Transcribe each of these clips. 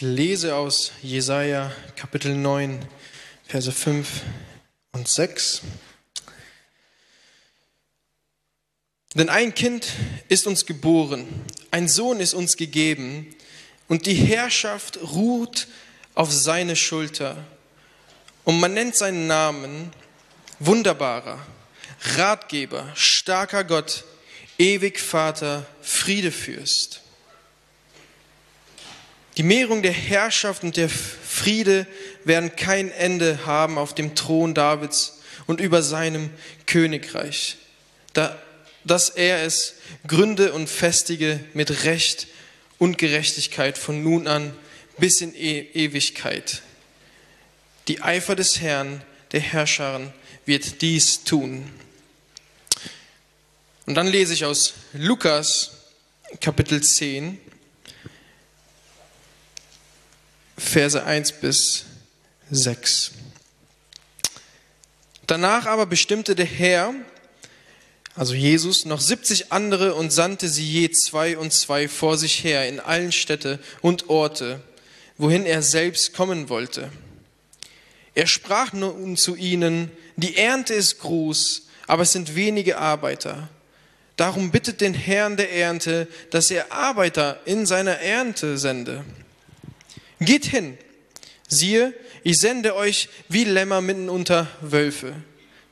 Ich lese aus Jesaja Kapitel 9, Verse 5 und 6. Denn ein Kind ist uns geboren, ein Sohn ist uns gegeben, und die Herrschaft ruht auf seine Schulter. Und man nennt seinen Namen Wunderbarer, Ratgeber, starker Gott, ewig Vater, Friedefürst. Die Mehrung der Herrschaft und der Friede werden kein Ende haben auf dem Thron Davids und über seinem Königreich, da, dass er es gründe und festige mit Recht und Gerechtigkeit von nun an bis in e Ewigkeit. Die Eifer des Herrn, der Herrscherin, wird dies tun. Und dann lese ich aus Lukas Kapitel 10, Verse 1 bis 6. Danach aber bestimmte der Herr, also Jesus, noch 70 andere und sandte sie je zwei und zwei vor sich her in allen Städte und Orte, wohin er selbst kommen wollte. Er sprach nun zu ihnen, die Ernte ist groß, aber es sind wenige Arbeiter. Darum bittet den Herrn der Ernte, dass er Arbeiter in seiner Ernte sende. Geht hin, siehe, ich sende euch wie Lämmer mitten unter Wölfe.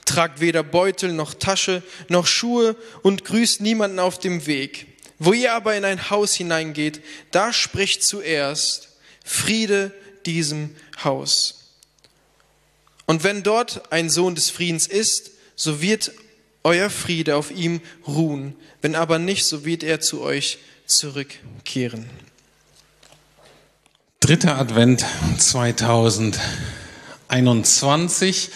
Tragt weder Beutel noch Tasche noch Schuhe und grüßt niemanden auf dem Weg. Wo ihr aber in ein Haus hineingeht, da spricht zuerst Friede diesem Haus. Und wenn dort ein Sohn des Friedens ist, so wird euer Friede auf ihm ruhen. Wenn aber nicht, so wird er zu euch zurückkehren. Dritter Advent 2021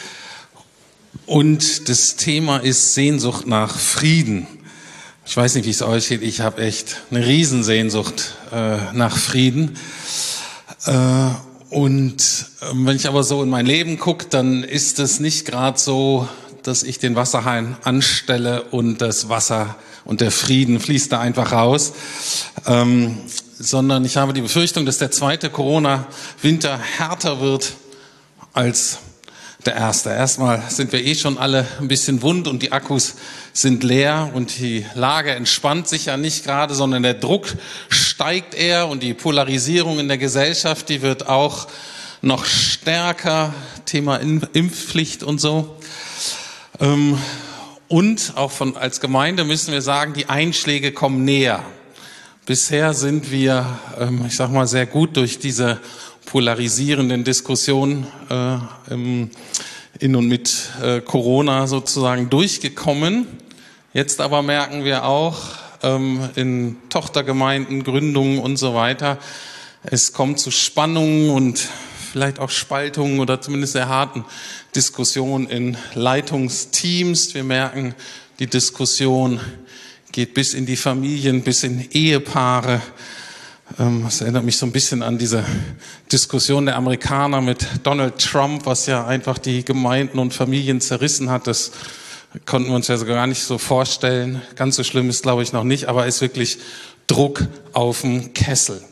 und das Thema ist Sehnsucht nach Frieden. Ich weiß nicht, wie es euch geht, ich habe echt eine Riesensehnsucht äh, nach Frieden. Äh, und äh, wenn ich aber so in mein Leben gucke, dann ist es nicht gerade so, dass ich den Wasserhahn anstelle und das Wasser und der Frieden fließt da einfach raus. Ähm, sondern ich habe die Befürchtung, dass der zweite Corona-Winter härter wird als der erste. Erstmal sind wir eh schon alle ein bisschen wund und die Akkus sind leer und die Lage entspannt sich ja nicht gerade, sondern der Druck steigt eher und die Polarisierung in der Gesellschaft, die wird auch noch stärker. Thema Impfpflicht und so. Ähm, und auch von, als Gemeinde müssen wir sagen, die Einschläge kommen näher. Bisher sind wir, ähm, ich sag mal, sehr gut durch diese polarisierenden Diskussionen äh, in und mit äh, Corona sozusagen durchgekommen. Jetzt aber merken wir auch ähm, in Tochtergemeinden, Gründungen und so weiter, es kommt zu Spannungen und vielleicht auch Spaltungen oder zumindest sehr harten Diskussionen in Leitungsteams. Wir merken, die Diskussion geht bis in die Familien, bis in Ehepaare. Ähm, das erinnert mich so ein bisschen an diese Diskussion der Amerikaner mit Donald Trump, was ja einfach die Gemeinden und Familien zerrissen hat. Das konnten wir uns ja so gar nicht so vorstellen. Ganz so schlimm ist, glaube ich, noch nicht, aber ist wirklich Druck auf dem Kessel.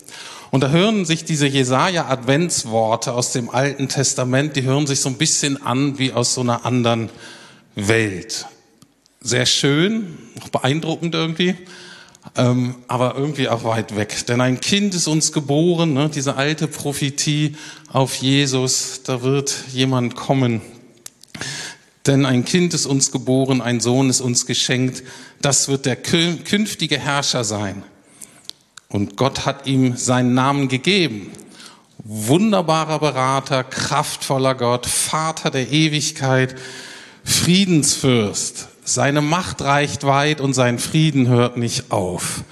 Und da hören sich diese Jesaja-Adventsworte aus dem Alten Testament, die hören sich so ein bisschen an wie aus so einer anderen Welt sehr schön, auch beeindruckend irgendwie, ähm, aber irgendwie auch weit weg. Denn ein Kind ist uns geboren, ne, diese alte Prophetie auf Jesus, da wird jemand kommen. Denn ein Kind ist uns geboren, ein Sohn ist uns geschenkt, das wird der künftige Herrscher sein. Und Gott hat ihm seinen Namen gegeben. Wunderbarer Berater, kraftvoller Gott, Vater der Ewigkeit, Friedensfürst, seine Macht reicht weit und sein Frieden hört nicht auf.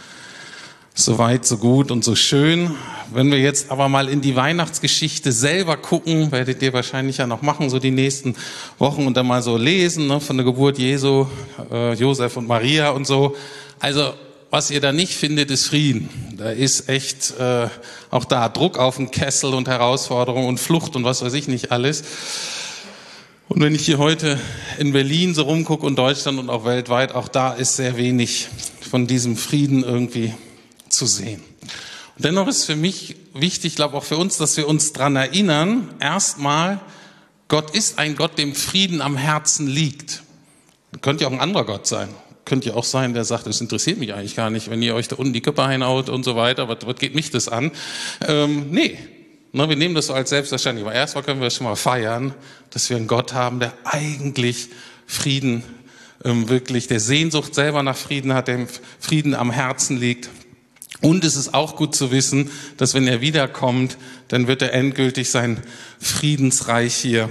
So weit, so gut und so schön. Wenn wir jetzt aber mal in die Weihnachtsgeschichte selber gucken, werdet ihr wahrscheinlich ja noch machen, so die nächsten Wochen und dann mal so lesen, ne, von der Geburt Jesu, äh, Josef und Maria und so. Also, was ihr da nicht findet, ist Frieden. Da ist echt äh, auch da Druck auf den Kessel und Herausforderung und Flucht und was weiß ich nicht alles. Und wenn ich hier heute in Berlin so rumgucke und Deutschland und auch weltweit, auch da ist sehr wenig von diesem Frieden irgendwie zu sehen. Und dennoch ist für mich wichtig, glaube auch für uns, dass wir uns dran erinnern, erstmal, Gott ist ein Gott, dem Frieden am Herzen liegt. Könnte ja auch ein anderer Gott sein. Könnte ja auch sein, der sagt, es interessiert mich eigentlich gar nicht, wenn ihr euch da unten die Köpfe einhaut und so weiter. Was, was geht mich das an? Ähm, nee, Ne, wir nehmen das so als selbstverständlich. Aber erstmal können wir schon mal feiern, dass wir einen Gott haben, der eigentlich Frieden ähm, wirklich, der Sehnsucht selber nach Frieden hat, dem Frieden am Herzen liegt. Und es ist auch gut zu wissen, dass wenn er wiederkommt, dann wird er endgültig sein Friedensreich hier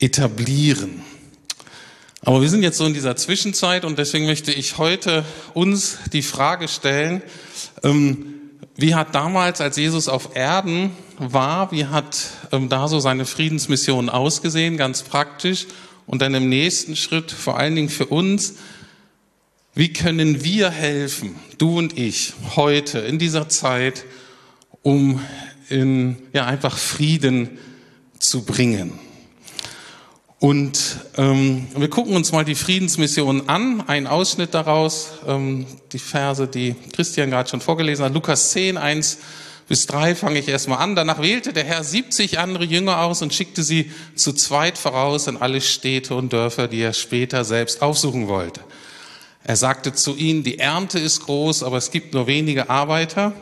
etablieren. Aber wir sind jetzt so in dieser Zwischenzeit und deswegen möchte ich heute uns die Frage stellen, ähm, wie hat damals, als Jesus auf Erden war, wie hat ähm, da so seine Friedensmission ausgesehen, ganz praktisch? Und dann im nächsten Schritt, vor allen Dingen für uns, wie können wir helfen, du und ich, heute, in dieser Zeit, um in, ja, einfach Frieden zu bringen? Und ähm, wir gucken uns mal die Friedensmission an, ein Ausschnitt daraus, ähm, die Verse, die Christian gerade schon vorgelesen hat, Lukas 10, 1 bis 3 fange ich erstmal an. Danach wählte der Herr 70 andere Jünger aus und schickte sie zu zweit voraus in alle Städte und Dörfer, die er später selbst aufsuchen wollte. Er sagte zu ihnen, die Ernte ist groß, aber es gibt nur wenige Arbeiter.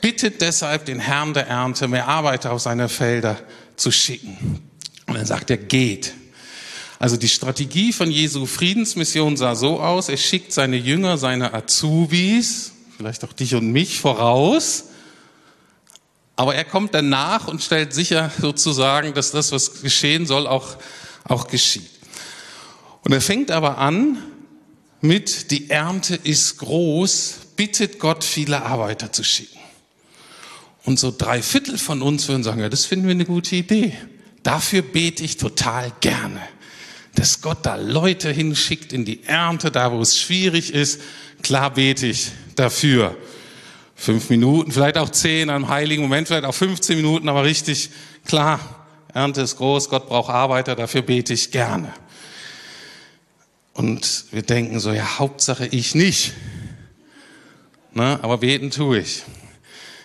Bittet deshalb den Herrn der Ernte, mehr Arbeiter auf seine Felder zu schicken. Und dann sagt er, geht. Also die Strategie von Jesu Friedensmission sah so aus, er schickt seine Jünger, seine Azubis, vielleicht auch dich und mich voraus, aber er kommt danach und stellt sicher sozusagen, dass das, was geschehen soll, auch, auch geschieht. Und er fängt aber an mit, die Ernte ist groß, bittet Gott, viele Arbeiter zu schicken. Und so drei Viertel von uns würden sagen, ja, das finden wir eine gute Idee. Dafür bete ich total gerne dass Gott da Leute hinschickt in die Ernte, da wo es schwierig ist. Klar bete ich dafür. Fünf Minuten, vielleicht auch zehn, einem heiligen Moment, vielleicht auch 15 Minuten, aber richtig klar. Ernte ist groß, Gott braucht Arbeiter, dafür bete ich gerne. Und wir denken so, ja, Hauptsache ich nicht. Ne, aber beten tue ich.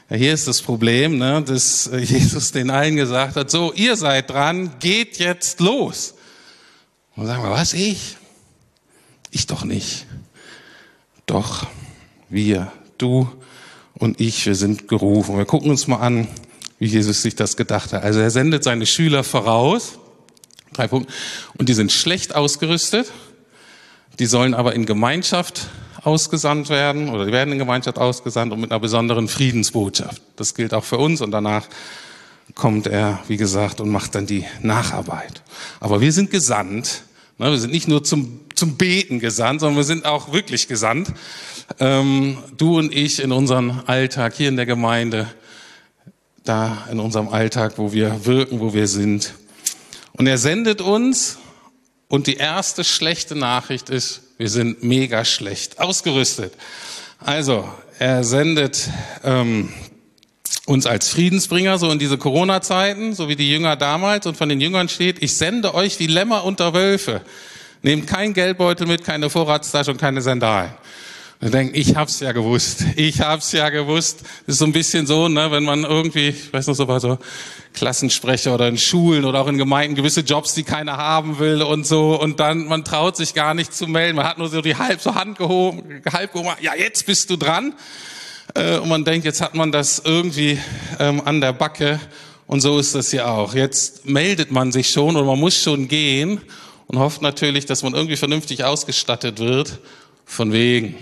Ja, hier ist das Problem, ne, dass Jesus den allen gesagt hat, so, ihr seid dran, geht jetzt los. Und sagen wir, was ich? Ich doch nicht. Doch, wir, du und ich, wir sind gerufen. Wir gucken uns mal an, wie Jesus sich das gedacht hat. Also er sendet seine Schüler voraus, drei Punkte, und die sind schlecht ausgerüstet. Die sollen aber in Gemeinschaft ausgesandt werden oder die werden in Gemeinschaft ausgesandt und mit einer besonderen Friedensbotschaft. Das gilt auch für uns und danach kommt er, wie gesagt, und macht dann die Nacharbeit. Aber wir sind gesandt. Ne, wir sind nicht nur zum, zum Beten gesandt, sondern wir sind auch wirklich gesandt. Ähm, du und ich in unserem Alltag hier in der Gemeinde, da in unserem Alltag, wo wir wirken, wo wir sind. Und er sendet uns und die erste schlechte Nachricht ist, wir sind mega schlecht ausgerüstet. Also, er sendet ähm, uns als Friedensbringer, so in diese Corona-Zeiten, so wie die Jünger damals. Und von den Jüngern steht, ich sende euch wie Lämmer unter Wölfe. Nehmt kein Geldbeutel mit, keine Vorratstasche und keine Sandalen. Und denken, ich hab's ja gewusst. Ich hab's ja gewusst. Das ist so ein bisschen so, ne, wenn man irgendwie, ich weiß noch so, war so Klassensprecher oder in Schulen oder auch in Gemeinden gewisse Jobs, die keiner haben will und so. Und dann, man traut sich gar nicht zu melden. Man hat nur so die halb so Hand gehoben, halb gehoben. Ja, jetzt bist du dran. Äh, und man denkt, jetzt hat man das irgendwie ähm, an der Backe. Und so ist das ja auch. Jetzt meldet man sich schon oder man muss schon gehen und hofft natürlich, dass man irgendwie vernünftig ausgestattet wird. Von wegen.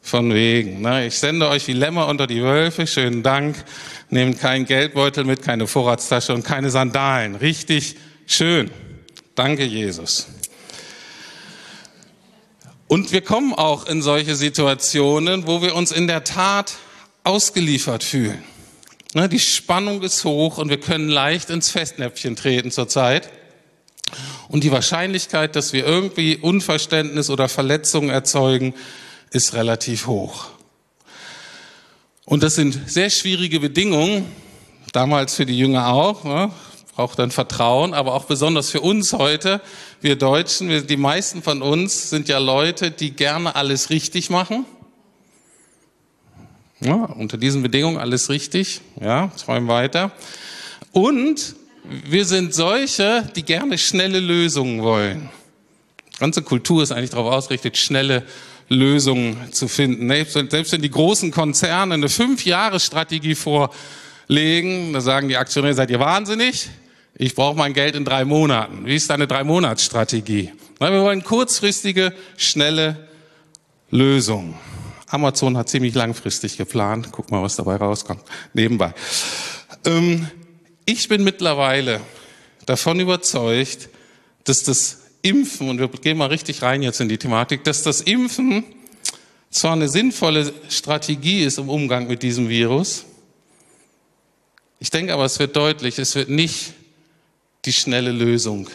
Von wegen. Ne? Ich sende euch wie Lämmer unter die Wölfe. Schönen Dank. Nehmt keinen Geldbeutel mit, keine Vorratstasche und keine Sandalen. Richtig schön. Danke, Jesus. Und wir kommen auch in solche Situationen, wo wir uns in der Tat ausgeliefert fühlen. Ne, die Spannung ist hoch und wir können leicht ins Festnäpfchen treten zurzeit. Und die Wahrscheinlichkeit, dass wir irgendwie Unverständnis oder Verletzungen erzeugen, ist relativ hoch. Und das sind sehr schwierige Bedingungen, damals für die Jünger auch. Braucht dann Vertrauen, aber auch besonders für uns heute, wir Deutschen, wir, die meisten von uns sind ja Leute, die gerne alles richtig machen. Ja, unter diesen Bedingungen alles richtig. Ja, träumen weiter. Und wir sind solche, die gerne schnelle Lösungen wollen. Die ganze Kultur ist eigentlich darauf ausgerichtet, schnelle Lösungen zu finden. Selbst wenn die großen Konzerne eine Fünf-Jahres-Strategie vorlegen, da sagen die Aktionäre, seid ihr wahnsinnig? Ich brauche mein Geld in drei Monaten. Wie ist deine Drei-Monats-Strategie? Wir wollen kurzfristige, schnelle Lösungen. Amazon hat ziemlich langfristig geplant. Guck mal, was dabei rauskommt. Nebenbei. Ähm, ich bin mittlerweile davon überzeugt, dass das Impfen, und wir gehen mal richtig rein jetzt in die Thematik, dass das Impfen zwar eine sinnvolle Strategie ist im Umgang mit diesem Virus, ich denke aber, es wird deutlich, es wird nicht die schnelle Lösung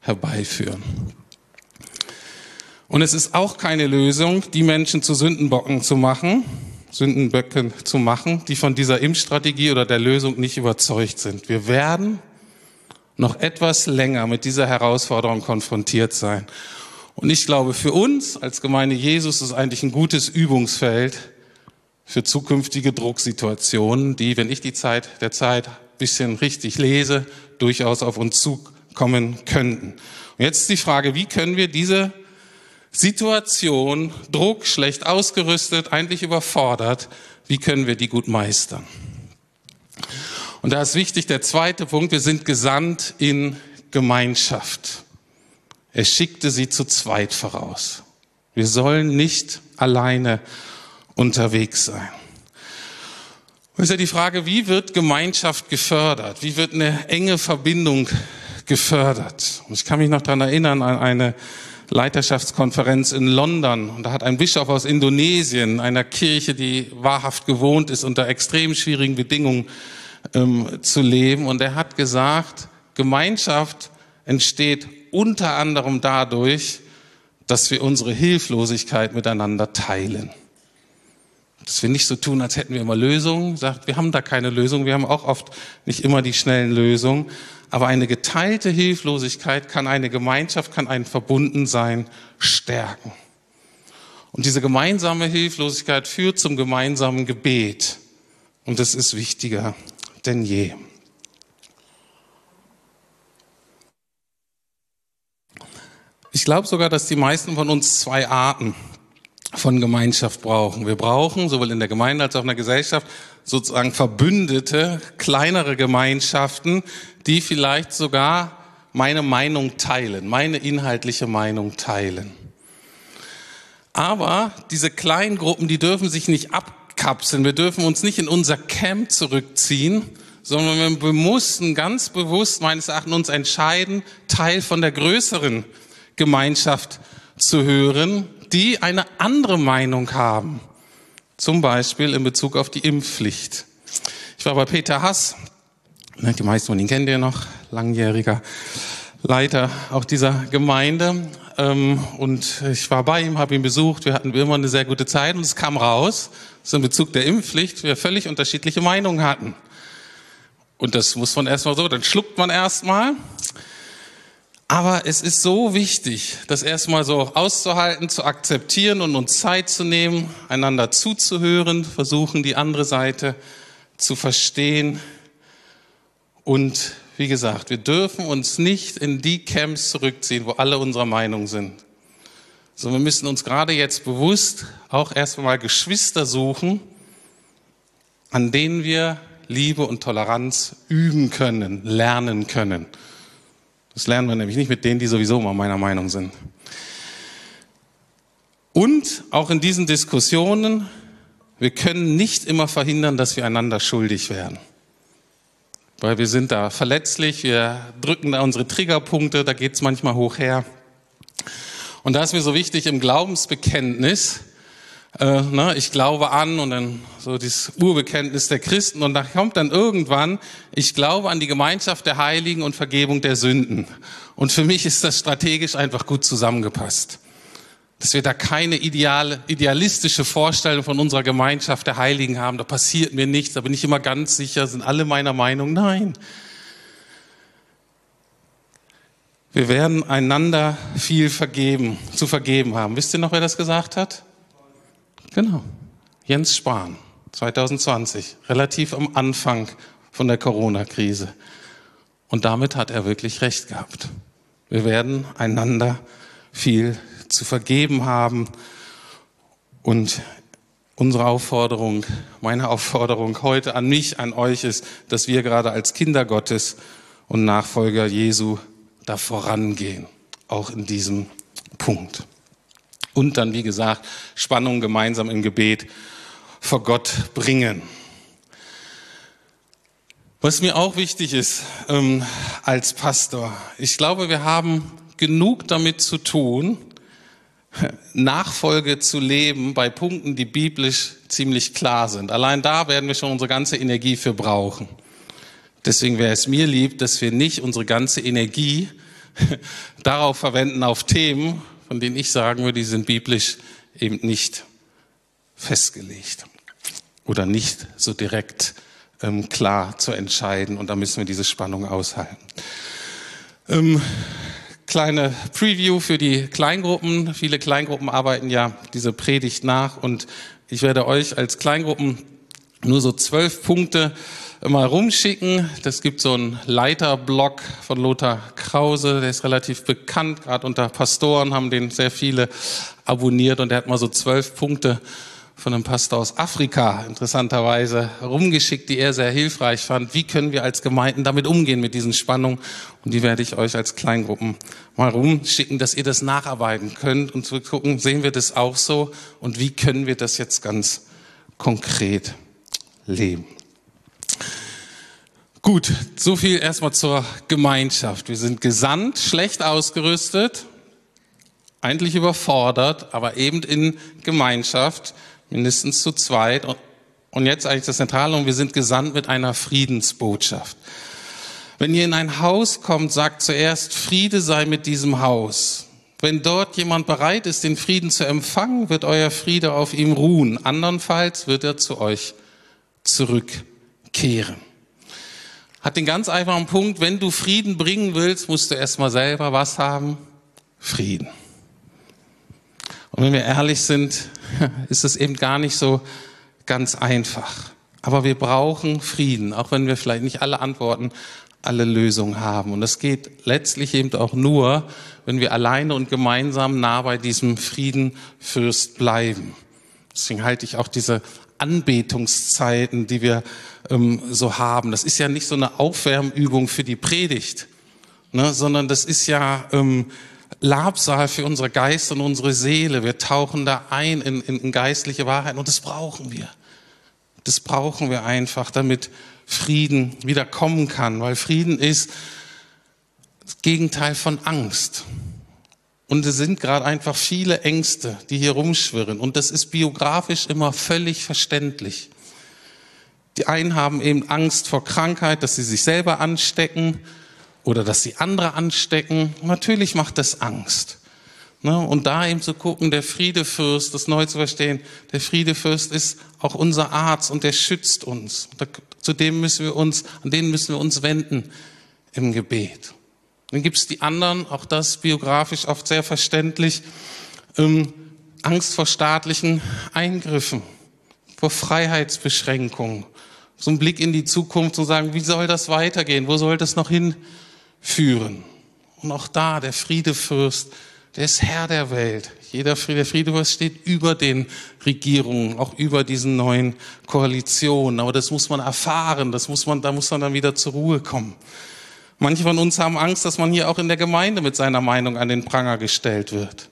herbeiführen. Und es ist auch keine Lösung, die Menschen zu Sündenbocken zu machen, Sündenböcken zu machen, die von dieser Impfstrategie oder der Lösung nicht überzeugt sind. Wir werden noch etwas länger mit dieser Herausforderung konfrontiert sein. Und ich glaube, für uns als Gemeinde Jesus ist eigentlich ein gutes Übungsfeld für zukünftige Drucksituationen, die, wenn ich die Zeit der Zeit ein bisschen richtig lese, durchaus auf uns zukommen könnten. Und jetzt ist die Frage, wie können wir diese Situation, Druck, schlecht ausgerüstet, eigentlich überfordert, wie können wir die gut meistern? Und da ist wichtig der zweite Punkt, wir sind gesandt in Gemeinschaft. Er schickte sie zu zweit voraus. Wir sollen nicht alleine unterwegs sein. Und ist ja die Frage, wie wird Gemeinschaft gefördert? Wie wird eine enge Verbindung gefördert? Und ich kann mich noch daran erinnern an eine Leiterschaftskonferenz in London. Und da hat ein Bischof aus Indonesien, einer Kirche, die wahrhaft gewohnt ist, unter extrem schwierigen Bedingungen ähm, zu leben. Und er hat gesagt, Gemeinschaft entsteht unter anderem dadurch, dass wir unsere Hilflosigkeit miteinander teilen. Dass wir nicht so tun, als hätten wir immer Lösungen. Sagt, wir haben da keine Lösung. Wir haben auch oft nicht immer die schnellen Lösungen. Aber eine geteilte Hilflosigkeit kann eine Gemeinschaft, kann ein Verbundensein stärken. Und diese gemeinsame Hilflosigkeit führt zum gemeinsamen Gebet. Und das ist wichtiger denn je. Ich glaube sogar, dass die meisten von uns zwei Arten von Gemeinschaft brauchen. Wir brauchen sowohl in der Gemeinde als auch in der Gesellschaft sozusagen verbündete, kleinere Gemeinschaften, die vielleicht sogar meine Meinung teilen, meine inhaltliche Meinung teilen. Aber diese kleinen Gruppen, die dürfen sich nicht abkapseln. Wir dürfen uns nicht in unser Camp zurückziehen, sondern wir mussten ganz bewusst meines Erachtens uns entscheiden, Teil von der größeren Gemeinschaft zu hören, die eine andere Meinung haben. Zum Beispiel in Bezug auf die Impfpflicht. Ich war bei Peter Hass, ne, die meisten von Ihnen kennen ihr noch, langjähriger Leiter auch dieser Gemeinde. Ähm, und ich war bei ihm, habe ihn besucht, wir hatten immer eine sehr gute Zeit und es kam raus, dass in Bezug der Impfpflicht wir völlig unterschiedliche Meinungen hatten. Und das muss man erstmal so, dann schluckt man erstmal aber es ist so wichtig, das erstmal so auszuhalten, zu akzeptieren und uns Zeit zu nehmen, einander zuzuhören, versuchen, die andere Seite zu verstehen. Und wie gesagt, wir dürfen uns nicht in die Camps zurückziehen, wo alle unserer Meinung sind. Sondern wir müssen uns gerade jetzt bewusst auch erstmal Geschwister suchen, an denen wir Liebe und Toleranz üben können, lernen können. Das lernen wir nämlich nicht mit denen, die sowieso mal meiner Meinung sind. Und auch in diesen Diskussionen, wir können nicht immer verhindern, dass wir einander schuldig werden. Weil wir sind da verletzlich, wir drücken da unsere Triggerpunkte, da geht es manchmal hoch her. Und da ist mir so wichtig im Glaubensbekenntnis, äh, ne, ich glaube an und dann so das Urbekenntnis der Christen und da kommt dann irgendwann, ich glaube an die Gemeinschaft der Heiligen und Vergebung der Sünden. Und für mich ist das strategisch einfach gut zusammengepasst. Dass wir da keine ideale, idealistische Vorstellung von unserer Gemeinschaft der Heiligen haben, da passiert mir nichts, da bin ich immer ganz sicher, sind alle meiner Meinung, nein. Wir werden einander viel vergeben, zu vergeben haben. Wisst ihr noch, wer das gesagt hat? Genau. Jens Spahn. 2020, relativ am Anfang von der Corona-Krise. Und damit hat er wirklich recht gehabt. Wir werden einander viel zu vergeben haben. Und unsere Aufforderung, meine Aufforderung heute an mich, an euch ist, dass wir gerade als Kinder Gottes und Nachfolger Jesu da vorangehen, auch in diesem Punkt. Und dann, wie gesagt, Spannung gemeinsam im Gebet vor Gott bringen. Was mir auch wichtig ist ähm, als Pastor, ich glaube, wir haben genug damit zu tun, Nachfolge zu leben bei Punkten, die biblisch ziemlich klar sind. Allein da werden wir schon unsere ganze Energie für brauchen. Deswegen wäre es mir lieb, dass wir nicht unsere ganze Energie darauf verwenden, auf Themen, von denen ich sagen würde, die sind biblisch eben nicht festgelegt oder nicht so direkt ähm, klar zu entscheiden. Und da müssen wir diese Spannung aushalten. Ähm, kleine Preview für die Kleingruppen. Viele Kleingruppen arbeiten ja diese Predigt nach und ich werde euch als Kleingruppen nur so zwölf Punkte mal rumschicken. Das gibt so einen Leiterblock von Lothar Krause, der ist relativ bekannt, gerade unter Pastoren haben den sehr viele abonniert und der hat mal so zwölf Punkte von einem Pastor aus Afrika interessanterweise rumgeschickt, die er sehr hilfreich fand. Wie können wir als Gemeinden damit umgehen mit diesen Spannungen? Und die werde ich euch als Kleingruppen mal rumschicken, dass ihr das nacharbeiten könnt und zu gucken, sehen wir das auch so und wie können wir das jetzt ganz konkret leben. Gut, so viel erstmal zur Gemeinschaft. Wir sind gesandt, schlecht ausgerüstet, eigentlich überfordert, aber eben in Gemeinschaft mindestens zu zweit. Und jetzt eigentlich das Zentrale, und wir sind gesandt mit einer Friedensbotschaft. Wenn ihr in ein Haus kommt, sagt zuerst, Friede sei mit diesem Haus. Wenn dort jemand bereit ist, den Frieden zu empfangen, wird euer Friede auf ihm ruhen. Andernfalls wird er zu euch zurückkehren. Hat den ganz einfachen Punkt, wenn du Frieden bringen willst, musst du erstmal selber was haben? Frieden. Und wenn wir ehrlich sind, ist es eben gar nicht so ganz einfach. Aber wir brauchen Frieden, auch wenn wir vielleicht nicht alle Antworten, alle Lösungen haben. Und das geht letztlich eben auch nur, wenn wir alleine und gemeinsam nah bei diesem Friedenfürst bleiben. Deswegen halte ich auch diese Anbetungszeiten, die wir ähm, so haben. Das ist ja nicht so eine Aufwärmübung für die Predigt, ne, sondern das ist ja ähm, Labsal für unsere Geist und unsere Seele. Wir tauchen da ein in, in, in geistliche Wahrheiten und das brauchen wir. Das brauchen wir einfach, damit Frieden wieder kommen kann, weil Frieden ist das Gegenteil von Angst. Und es sind gerade einfach viele Ängste, die hier rumschwirren. Und das ist biografisch immer völlig verständlich. Die einen haben eben Angst vor Krankheit, dass sie sich selber anstecken oder dass sie andere anstecken. Natürlich macht das Angst. Ne? Und da eben zu gucken, der Friedefürst, das neu zu verstehen, der Friedefürst ist auch unser Arzt und der schützt uns. Zu dem müssen wir uns, an den müssen wir uns wenden im Gebet. Dann gibt es die anderen, auch das biografisch oft sehr verständlich, ähm, Angst vor staatlichen Eingriffen, vor Freiheitsbeschränkungen, so ein Blick in die Zukunft und sagen, wie soll das weitergehen, wo soll das noch hin? führen. Und auch da, der Friedefürst, der ist Herr der Welt. Jeder Friede, Friedefürst steht über den Regierungen, auch über diesen neuen Koalitionen. Aber das muss man erfahren, das muss man, da muss man dann wieder zur Ruhe kommen. Manche von uns haben Angst, dass man hier auch in der Gemeinde mit seiner Meinung an den Pranger gestellt wird.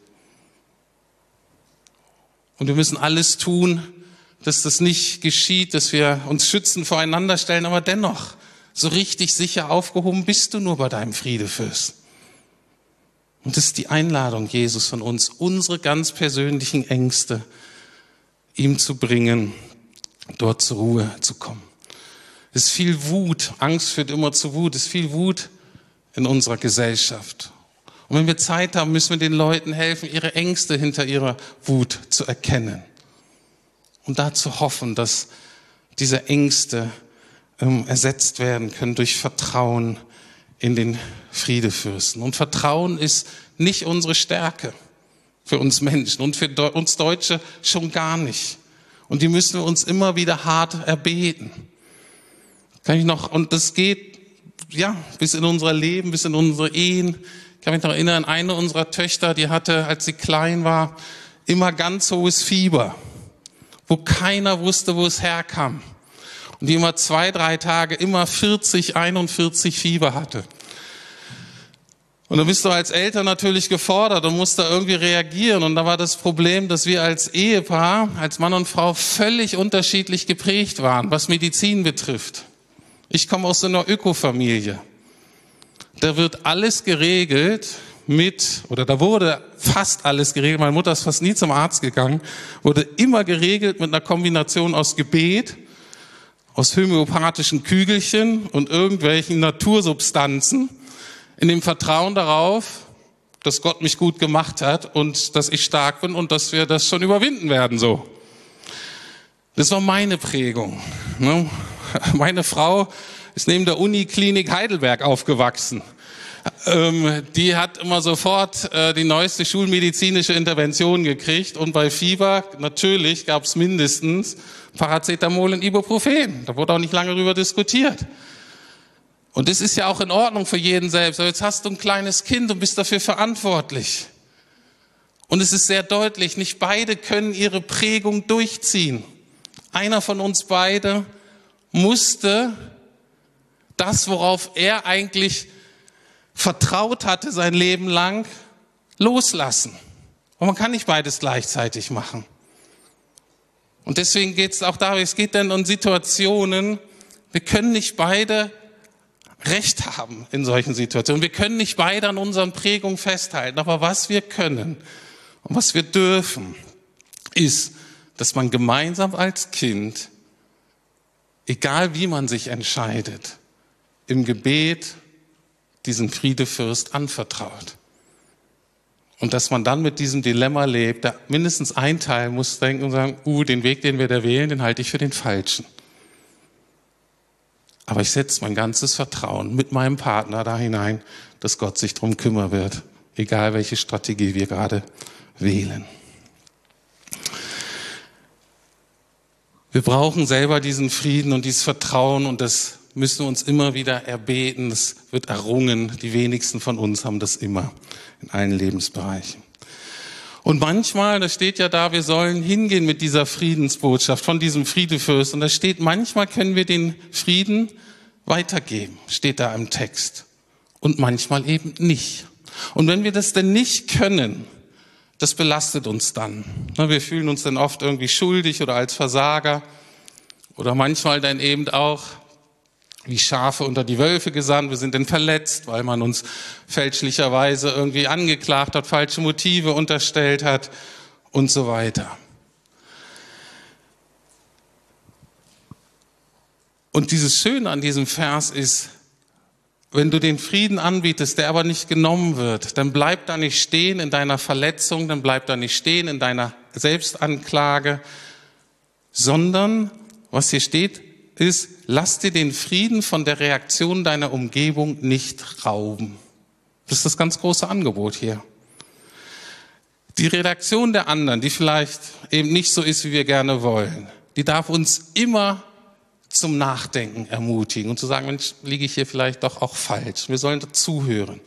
Und wir müssen alles tun, dass das nicht geschieht, dass wir uns schützen, voreinander stellen, aber dennoch so richtig sicher aufgehoben bist du nur bei deinem Friedefürst. Und das ist die Einladung, Jesus, von uns, unsere ganz persönlichen Ängste ihm zu bringen, dort zur Ruhe zu kommen. Es ist viel Wut, Angst führt immer zu Wut, es ist viel Wut in unserer Gesellschaft. Und wenn wir Zeit haben, müssen wir den Leuten helfen, ihre Ängste hinter ihrer Wut zu erkennen. Und dazu hoffen, dass diese Ängste ähm, ersetzt werden können durch Vertrauen in den Friedefürsten. Und Vertrauen ist nicht unsere Stärke für uns Menschen und für uns Deutsche schon gar nicht. Und die müssen wir uns immer wieder hart erbeten. Kann ich noch, und das geht, ja, bis in unser Leben, bis in unsere Ehen. Ich kann mich noch erinnern, eine unserer Töchter, die hatte, als sie klein war, immer ganz hohes Fieber, wo keiner wusste, wo es herkam. Und die immer zwei, drei Tage immer 40, 41 Fieber hatte. Und dann bist du als Eltern natürlich gefordert und musst da irgendwie reagieren. Und da war das Problem, dass wir als Ehepaar, als Mann und Frau völlig unterschiedlich geprägt waren, was Medizin betrifft. Ich komme aus einer Ökofamilie. Da wird alles geregelt mit, oder da wurde fast alles geregelt. Meine Mutter ist fast nie zum Arzt gegangen. Wurde immer geregelt mit einer Kombination aus Gebet, aus homöopathischen Kügelchen und irgendwelchen Natursubstanzen in dem Vertrauen darauf, dass Gott mich gut gemacht hat und dass ich stark bin und dass wir das schon überwinden werden, so. Das war meine Prägung. Ne? Meine Frau ist neben der Uniklinik Heidelberg aufgewachsen. Ähm, die hat immer sofort äh, die neueste schulmedizinische Intervention gekriegt und bei Fieber natürlich gab es mindestens Paracetamol und Ibuprofen. Da wurde auch nicht lange darüber diskutiert. Und das ist ja auch in Ordnung für jeden selbst. Aber jetzt hast du ein kleines Kind und bist dafür verantwortlich. Und es ist sehr deutlich, nicht beide können ihre Prägung durchziehen. Einer von uns beide musste das, worauf er eigentlich vertraut hatte sein Leben lang, loslassen. Und man kann nicht beides gleichzeitig machen. Und deswegen geht es auch darum, es geht dann um Situationen, wir können nicht beide Recht haben in solchen Situationen. Wir können nicht beide an unseren Prägungen festhalten, aber was wir können und was wir dürfen, ist, dass man gemeinsam als Kind, egal wie man sich entscheidet, im Gebet diesen Friedefürst anvertraut. Und dass man dann mit diesem Dilemma lebt, da mindestens ein Teil muss denken und sagen, uh, den Weg, den wir da wählen, den halte ich für den falschen. Aber ich setze mein ganzes Vertrauen mit meinem Partner da hinein, dass Gott sich drum kümmern wird, egal welche Strategie wir gerade wählen. Wir brauchen selber diesen Frieden und dieses Vertrauen und das müssen wir uns immer wieder erbeten. Das wird errungen. Die wenigsten von uns haben das immer in allen Lebensbereichen. Und manchmal, da steht ja da, wir sollen hingehen mit dieser Friedensbotschaft, von diesem Friedefürst. Und da steht, manchmal können wir den Frieden weitergeben, steht da im Text. Und manchmal eben nicht. Und wenn wir das denn nicht können, das belastet uns dann. Wir fühlen uns dann oft irgendwie schuldig oder als Versager oder manchmal dann eben auch wie Schafe unter die Wölfe gesandt. Wir sind dann verletzt, weil man uns fälschlicherweise irgendwie angeklagt hat, falsche Motive unterstellt hat und so weiter. Und dieses Schöne an diesem Vers ist, wenn du den Frieden anbietest, der aber nicht genommen wird, dann bleib da nicht stehen in deiner Verletzung, dann bleib da nicht stehen in deiner Selbstanklage, sondern was hier steht, ist, lass dir den Frieden von der Reaktion deiner Umgebung nicht rauben. Das ist das ganz große Angebot hier. Die Reaktion der anderen, die vielleicht eben nicht so ist, wie wir gerne wollen, die darf uns immer zum Nachdenken ermutigen und zu sagen, Mensch, liege ich hier vielleicht doch auch falsch. Wir sollen dazuhören.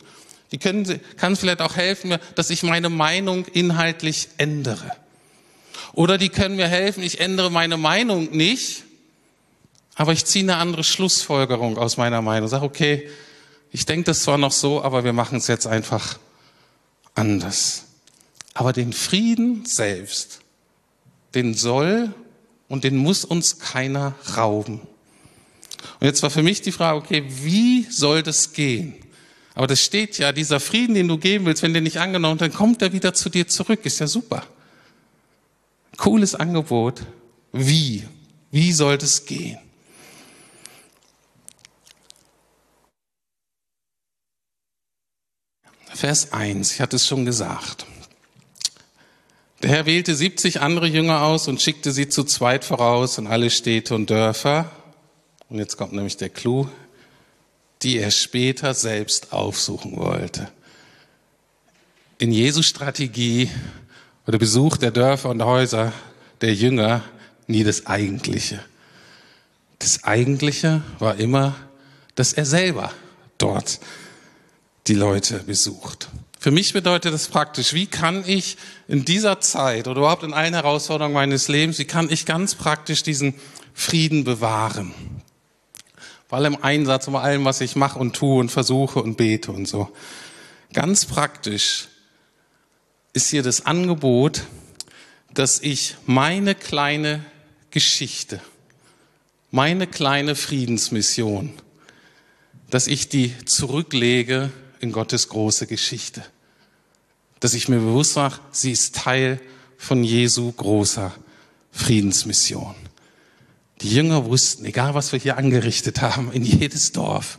Die können, kann vielleicht auch helfen, dass ich meine Meinung inhaltlich ändere. Oder die können mir helfen, ich ändere meine Meinung nicht, aber ich ziehe eine andere Schlussfolgerung aus meiner Meinung. Sag, okay, ich denke das zwar noch so, aber wir machen es jetzt einfach anders. Aber den Frieden selbst, den soll und den muss uns keiner rauben. Und jetzt war für mich die Frage, okay, wie soll das gehen? Aber das steht ja, dieser Frieden, den du geben willst, wenn der nicht angenommen dann kommt er wieder zu dir zurück. Ist ja super. Cooles Angebot. Wie? Wie soll das gehen? Vers 1, ich hatte es schon gesagt. Der Herr wählte 70 andere Jünger aus und schickte sie zu zweit voraus in alle Städte und Dörfer. Und jetzt kommt nämlich der Clou, die er später selbst aufsuchen wollte. In Jesu Strategie oder Besuch der Dörfer und Häuser der Jünger nie das Eigentliche. Das Eigentliche war immer, dass er selber dort die Leute besucht. Für mich bedeutet das praktisch, wie kann ich in dieser Zeit oder überhaupt in allen Herausforderungen meines Lebens, wie kann ich ganz praktisch diesen Frieden bewahren? Vor allem Einsatz, um allem, was ich mache und tue und versuche und bete und so. Ganz praktisch ist hier das Angebot, dass ich meine kleine Geschichte, meine kleine Friedensmission, dass ich die zurücklege in Gottes große Geschichte. Dass ich mir bewusst mache, sie ist Teil von Jesu großer Friedensmission. Die Jünger wussten, egal was wir hier angerichtet haben, in jedes Dorf,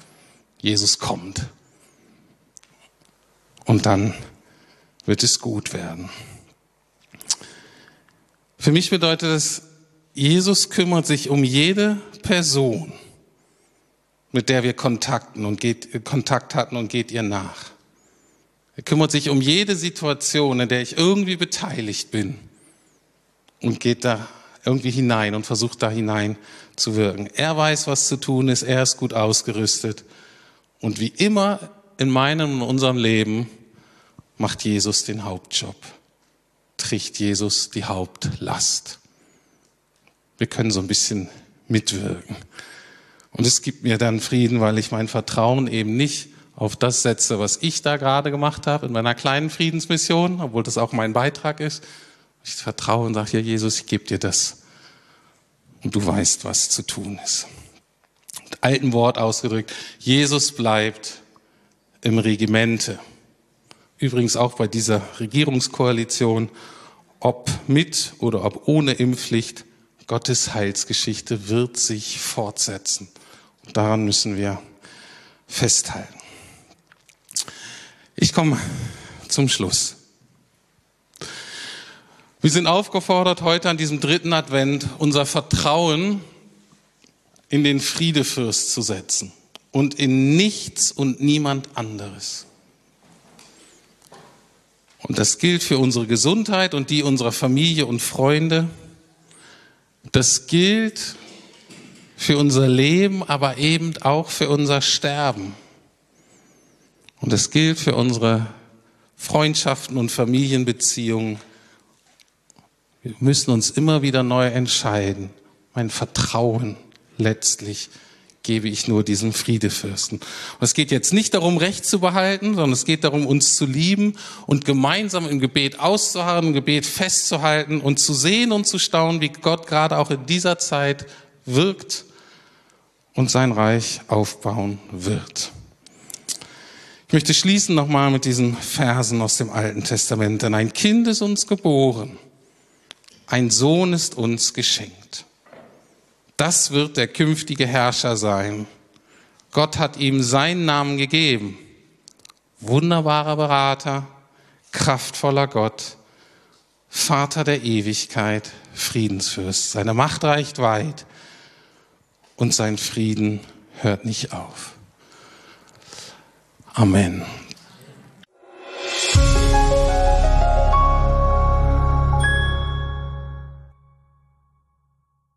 Jesus kommt. Und dann wird es gut werden. Für mich bedeutet es, Jesus kümmert sich um jede Person, mit der wir Kontakten und geht, Kontakt hatten und geht ihr nach. Er kümmert sich um jede Situation, in der ich irgendwie beteiligt bin und geht da irgendwie hinein und versucht da hinein zu wirken. Er weiß, was zu tun ist, er ist gut ausgerüstet. Und wie immer in meinem und unserem Leben macht Jesus den Hauptjob, trägt Jesus die Hauptlast. Wir können so ein bisschen mitwirken. Und es gibt mir dann Frieden, weil ich mein Vertrauen eben nicht auf das setze, was ich da gerade gemacht habe in meiner kleinen Friedensmission, obwohl das auch mein Beitrag ist. Ich vertraue und sage, ja Jesus, ich gebe dir das. Und du weißt, was zu tun ist. Mit alten Wort ausgedrückt, Jesus bleibt im Regimente. Übrigens auch bei dieser Regierungskoalition, ob mit oder ob ohne Impfpflicht, Gottes Heilsgeschichte wird sich fortsetzen. Und daran müssen wir festhalten. Ich komme zum Schluss. Wir sind aufgefordert, heute an diesem dritten Advent unser Vertrauen in den Friedefürst zu setzen und in nichts und niemand anderes. Und das gilt für unsere Gesundheit und die unserer Familie und Freunde. Das gilt für unser Leben, aber eben auch für unser Sterben. Und das gilt für unsere Freundschaften und Familienbeziehungen. Wir müssen uns immer wieder neu entscheiden. Mein Vertrauen letztlich gebe ich nur diesem Friedefürsten. Und es geht jetzt nicht darum, Recht zu behalten, sondern es geht darum, uns zu lieben und gemeinsam im Gebet auszuharren, im Gebet festzuhalten und zu sehen und zu staunen, wie Gott gerade auch in dieser Zeit wirkt und sein Reich aufbauen wird. Ich möchte schließen nochmal mit diesen Versen aus dem Alten Testament. Denn ein Kind ist uns geboren, ein Sohn ist uns geschenkt. Das wird der künftige Herrscher sein. Gott hat ihm seinen Namen gegeben. Wunderbarer Berater, kraftvoller Gott, Vater der Ewigkeit, Friedensfürst. Seine Macht reicht weit und sein Frieden hört nicht auf. Amen.